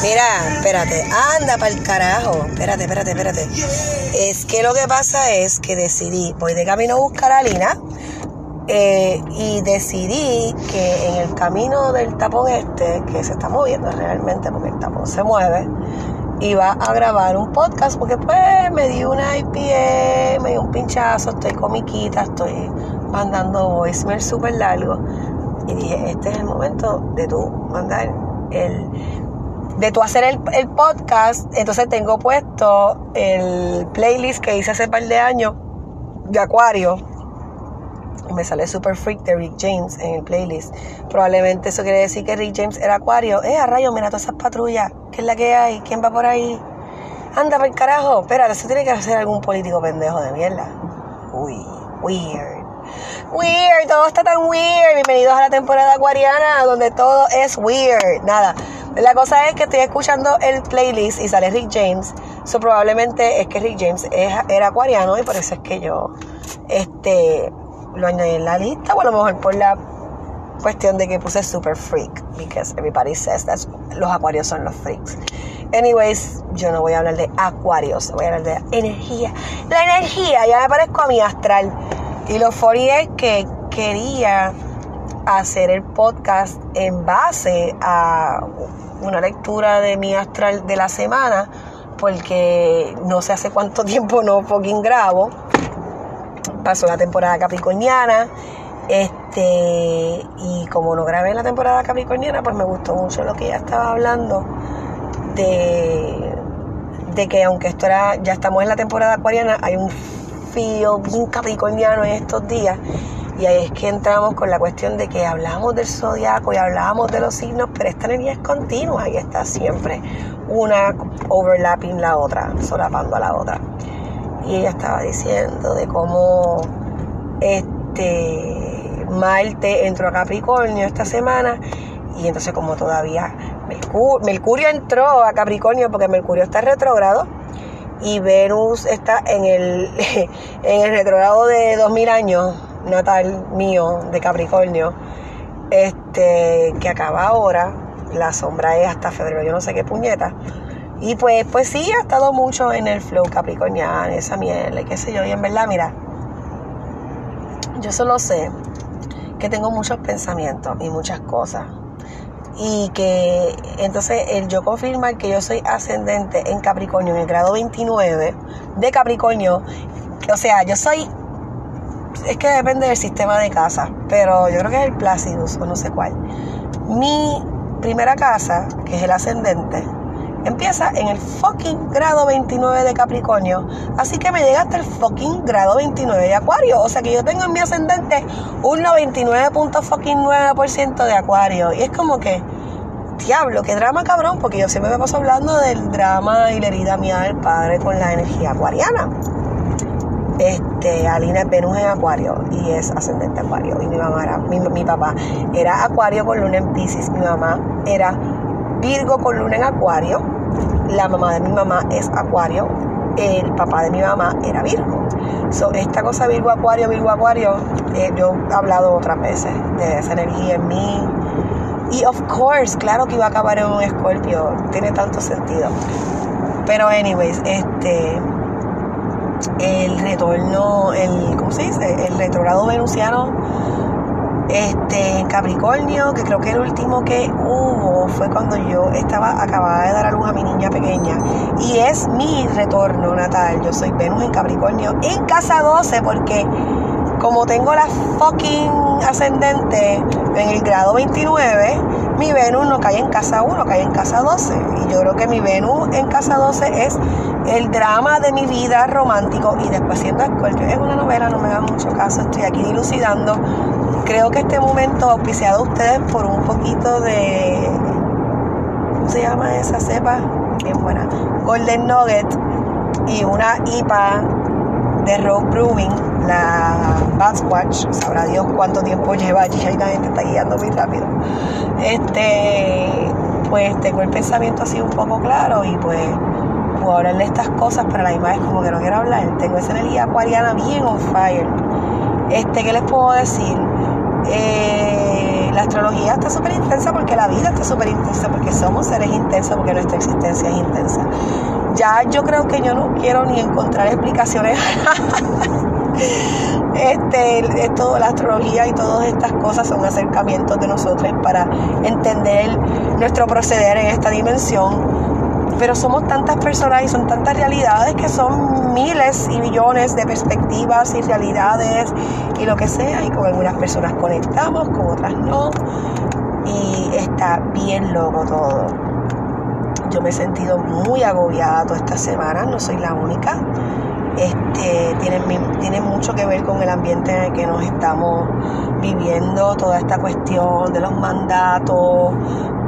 Mira, espérate, anda para el carajo. Espérate, espérate, espérate. Es que lo que pasa es que decidí, voy de camino a buscar a Lina eh, y decidí que en el camino del tapón este, que se está moviendo realmente porque el tapón se mueve, iba a grabar un podcast porque pues me di una IPA, me di un pinchazo, estoy comiquita, estoy mandando voicemail súper largo y dije, este es el momento de tú mandar el de tú hacer el, el, podcast, entonces tengo puesto el playlist que hice hace par de años de Acuario. Me sale Super Freak de Rick James en el playlist. Probablemente eso quiere decir que Rick James era Acuario. Eh, a rayo, mira todas esas patrullas. ¿Qué es la que hay? ¿Quién va por ahí? Anda por el carajo. Espera, eso tiene que hacer algún político pendejo de mierda. Uy, weird. Weird, todo está tan weird. Bienvenidos a la temporada acuariana donde todo es weird. Nada. La cosa es que estoy escuchando el playlist y sale Rick James. So probablemente es que Rick James es, era acuariano y por eso es que yo este, lo añadí en la lista. O a lo mejor por la cuestión de que puse super freak. Because everybody says that los acuarios son los freaks. Anyways, yo no voy a hablar de acuarios, voy a hablar de energía. La energía, ya me parezco a mi astral. Y lo funny es que quería hacer el podcast en base a una lectura de mi astral de la semana, porque no sé hace cuánto tiempo no fucking grabo. Pasó la temporada capricorniana. Este, y como no grabé la temporada capricorniana, pues me gustó mucho lo que ella estaba hablando de, de que aunque esto era, ya estamos en la temporada acuariana, hay un feel bien capricorniano en estos días y ahí es que entramos con la cuestión de que hablamos del zodiaco y hablamos de los signos, pero esta energía es continua y está siempre una overlapping la otra, solapando a la otra. Y ella estaba diciendo de cómo este Marte entró a Capricornio esta semana y entonces como todavía Mercurio, Mercurio entró a Capricornio porque Mercurio está retrógrado y Venus está en el, en el retrogrado de 2000 años natal mío de Capricornio, este, que acaba ahora, la sombra es hasta febrero, yo no sé qué puñeta. Y pues, pues sí, ha estado mucho en el flow capricorniano, esa miel, qué sé yo, y en verdad, mira, yo solo sé que tengo muchos pensamientos y muchas cosas. Y que entonces el yo confirmar que yo soy ascendente en Capricornio, en el grado 29 de Capricornio, o sea, yo soy es que depende del sistema de casa, pero yo creo que es el Placidus o no sé cuál. Mi primera casa, que es el ascendente, empieza en el fucking grado 29 de Capricornio. Así que me llega hasta el fucking grado 29 de Acuario. O sea que yo tengo en mi ascendente un 99.9% de Acuario. Y es como que, diablo, qué drama cabrón, porque yo siempre me paso hablando del drama y la herida mía del padre con la energía acuariana. Este, Alina es Venus en Acuario y es ascendente Acuario. Y mi mamá era, mi, papá era Acuario con luna en Pisces. Mi mamá era Virgo con luna en Acuario. La mamá de mi mamá es Acuario. El papá de mi mamá era Virgo. So, esta cosa Virgo Acuario, Virgo Acuario, eh, yo he hablado otras veces de esa energía en mí. Y of course, claro que iba a acabar en un escorpio. Tiene tanto sentido. Pero anyways, este el retorno, el, ¿cómo se dice? El retrogrado venusiano este, en Capricornio, que creo que el último que hubo fue cuando yo estaba acabada de dar a luz a mi niña pequeña. Y es mi retorno natal. Yo soy Venus en Capricornio en casa 12 porque como tengo la fucking ascendente en el grado 29, mi Venus no cae en casa 1, cae en casa 12. Y yo creo que mi Venus en casa 12 es el drama de mi vida romántico. Y después siendo Escorpio, es una novela, no me da mucho caso, estoy aquí dilucidando. Creo que este momento auspiciado a ustedes por un poquito de. ¿Cómo se llama esa cepa? Bien buena. Golden Nugget y una IPA de Rock Brewing, la Batswatch, sabrá Dios cuánto tiempo lleva allí, ahí la gente está guiando muy rápido. Este, pues tengo el pensamiento así un poco claro y pues puedo hablar de estas cosas, pero la misma vez como que no quiero hablar. Tengo esa energía acuariana bien on fire. Este, ¿qué les puedo decir? Eh, la astrología está súper intensa porque la vida está súper intensa, porque somos seres intensos, porque nuestra existencia es intensa. Ya yo creo que yo no quiero ni encontrar explicaciones. este, esto, la astrología y todas estas cosas son acercamientos de nosotros para entender nuestro proceder en esta dimensión pero somos tantas personas y son tantas realidades que son miles y millones de perspectivas y realidades y lo que sea, y con algunas personas conectamos, con otras no, y está bien loco todo. Yo me he sentido muy agobiada toda esta semana, no soy la única. Este, tiene, tiene mucho que ver con el ambiente en el que nos estamos viviendo, toda esta cuestión de los mandatos,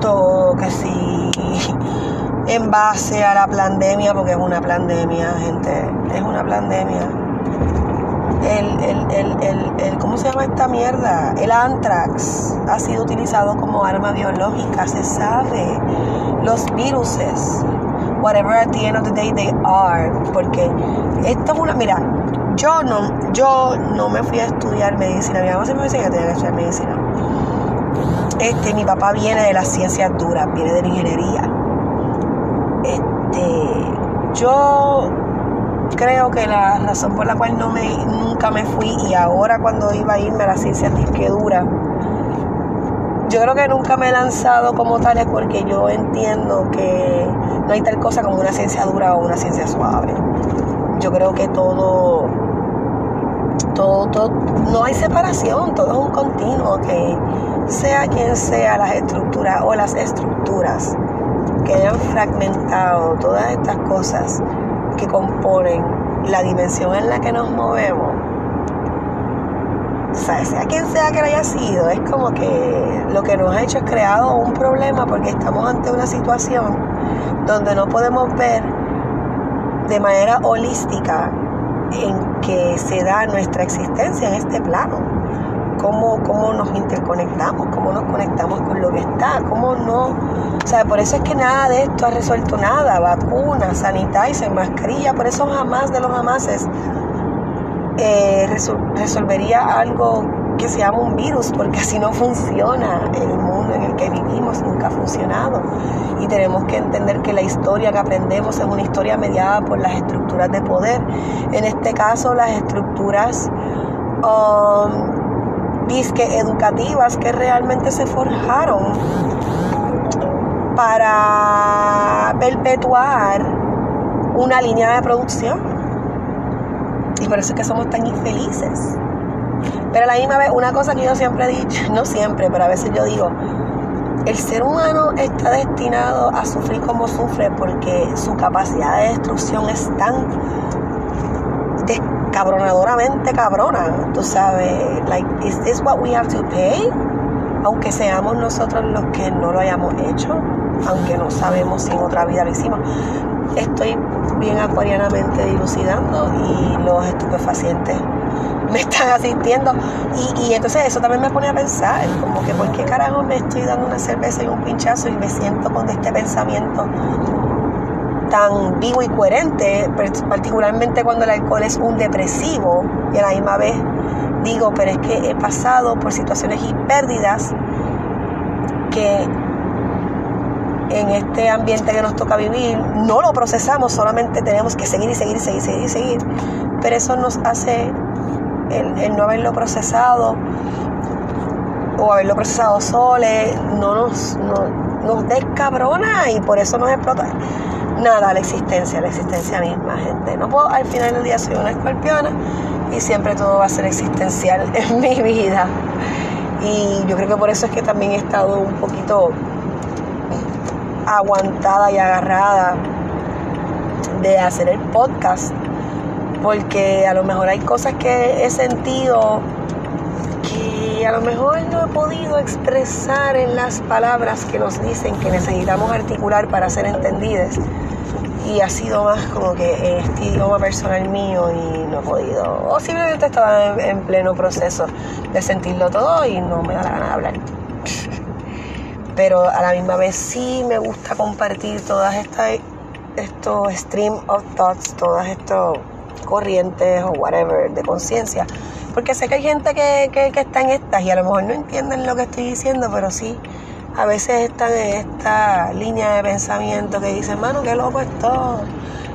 todo que sí en base a la pandemia, porque es una pandemia, gente, es una pandemia. El, el, el, el, ¿cómo se llama esta mierda? El anthrax ha sido utilizado como arma biológica, se sabe. Los viruses, whatever at the end of the day they are, porque esto es una, mira, yo no, yo no me fui a estudiar medicina, mi mamá se me decía que tenía que estudiar medicina. Este, mi papá viene de las ciencias duras, viene de la ingeniería este, yo creo que la razón por la cual no me, nunca me fui y ahora cuando iba a irme a la ciencia disque dura, yo creo que nunca me he lanzado como tal es porque yo entiendo que no hay tal cosa como una ciencia dura o una ciencia suave. Yo creo que todo, todo, todo, no hay separación, todo es un continuo, que sea quien sea las estructuras o las estructuras que hayan fragmentado todas estas cosas que componen la dimensión en la que nos movemos, sea, sea quien sea que haya sido, es como que lo que nos ha hecho es creado un problema porque estamos ante una situación donde no podemos ver de manera holística en que se da nuestra existencia en este plano cómo, cómo nos interconectamos, cómo nos conectamos con lo que está, cómo no. O sea, por eso es que nada de esto ha resuelto nada. Vacuna, sanitizer, mascarilla, por eso jamás de los jamases eh, resolvería algo que se llama un virus, porque así no funciona. El mundo en el que vivimos nunca ha funcionado. Y tenemos que entender que la historia que aprendemos es una historia mediada por las estructuras de poder. En este caso, las estructuras um, disque educativas que realmente se forjaron para perpetuar una línea de producción. Y por eso es que somos tan infelices. Pero a la misma vez, una cosa que yo siempre he dicho, no siempre, pero a veces yo digo, el ser humano está destinado a sufrir como sufre porque su capacidad de destrucción es tan cabronadoramente cabrona, tú sabes, like, is this what we have to pay? Aunque seamos nosotros los que no lo hayamos hecho, aunque no sabemos si en otra vida lo hicimos. Estoy bien acuarianamente dilucidando y los estupefacientes me están asistiendo. Y, y, entonces eso también me pone a pensar, como que por qué carajo me estoy dando una cerveza y un pinchazo y me siento con este pensamiento tan vivo y coherente, particularmente cuando el alcohol es un depresivo y a la misma vez digo, pero es que he pasado por situaciones y pérdidas que en este ambiente que nos toca vivir no lo procesamos, solamente tenemos que seguir y seguir y seguir y seguir pero eso nos hace el, no haberlo procesado o haberlo procesado sole, no nos, no, nos descabrona y por eso nos explota nada la existencia, la existencia misma, gente. No puedo, al final del día soy una escorpiona y siempre todo va a ser existencial en mi vida. Y yo creo que por eso es que también he estado un poquito aguantada y agarrada de hacer el podcast, porque a lo mejor hay cosas que he sentido que a lo mejor no he podido expresar en las palabras que nos dicen que necesitamos articular para ser entendidas y ha sido más como que este idioma personal mío y no he podido, o simplemente estaba en, pleno proceso de sentirlo todo y no me da la gana de hablar. Pero a la misma vez sí me gusta compartir todas estas estos stream of thoughts, todas estas corrientes o whatever de conciencia Porque sé que hay gente que, que, está en estas y a lo mejor no entienden lo que estoy diciendo, pero sí, a veces están en esta línea de pensamiento que dicen, mano, qué loco esto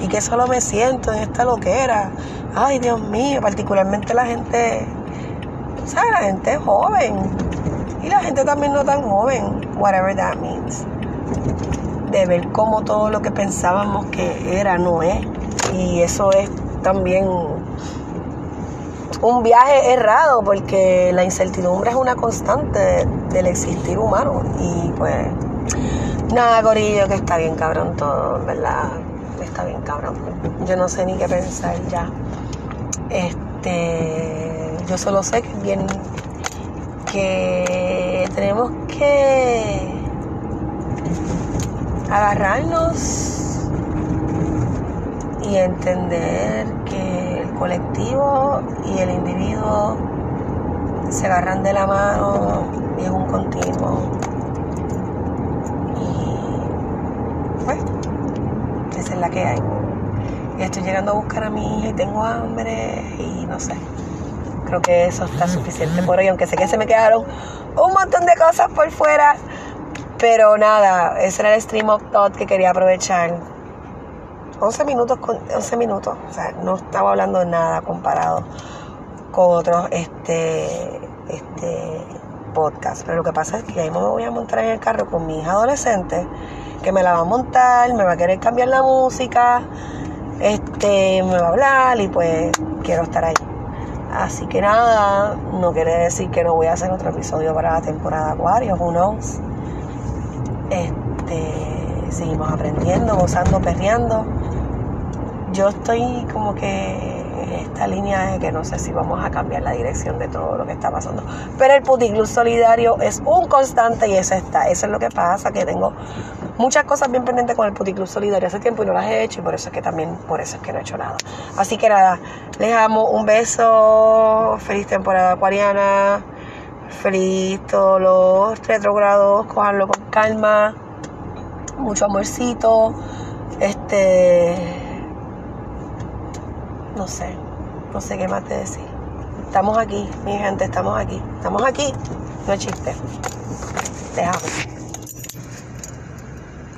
y que solo me siento en esta loquera. Ay, Dios mío, particularmente la gente, ¿sabes? La gente joven y la gente también no tan joven, whatever that means. De ver cómo todo lo que pensábamos que era no es. Y eso es también un viaje errado porque la incertidumbre es una constante del existir humano. Y pues, nada, Corillo, que está bien cabrón todo, ¿verdad? Está bien cabrón. Yo no sé ni qué pensar ya. Este, yo solo sé que bien que tenemos que agarrarnos y entender que el colectivo y el individuo se agarran de la mano y es un continuo. Y pues, esa es la que hay. Y estoy llegando a buscar a mi hija y tengo hambre y no sé. Creo que eso está suficiente por hoy, aunque sé que se me quedaron un montón de cosas por fuera. Pero nada, ese era el stream of thought que quería aprovechar. 11 minutos, con, 11 minutos, o sea, no estaba hablando de nada comparado con otros este, este podcast. Pero lo que pasa es que ahí me voy a montar en el carro con mi hija adolescente, que me la va a montar, me va a querer cambiar la música, este, me va a hablar y pues quiero estar ahí. Así que nada, no quiere decir que no voy a hacer otro episodio para la temporada Acuario, who. Este, seguimos aprendiendo, gozando, perreando. Yo estoy como que esta línea de que no sé si vamos a cambiar la dirección de todo lo que está pasando. Pero el Puticlub Solidario es un constante y eso está. Eso es lo que pasa, que tengo muchas cosas bien pendientes con el Puticlub Solidario hace tiempo y no las he hecho y por eso es que también, por eso es que no he hecho nada. Así que nada, les amo, un beso, feliz temporada acuariana, feliz todos los retrogrados, cojanlo con calma, mucho amorcito, este, no sé, no sé qué más te decir. Estamos aquí, mi gente, estamos aquí, estamos aquí, no es chiste. Te amo.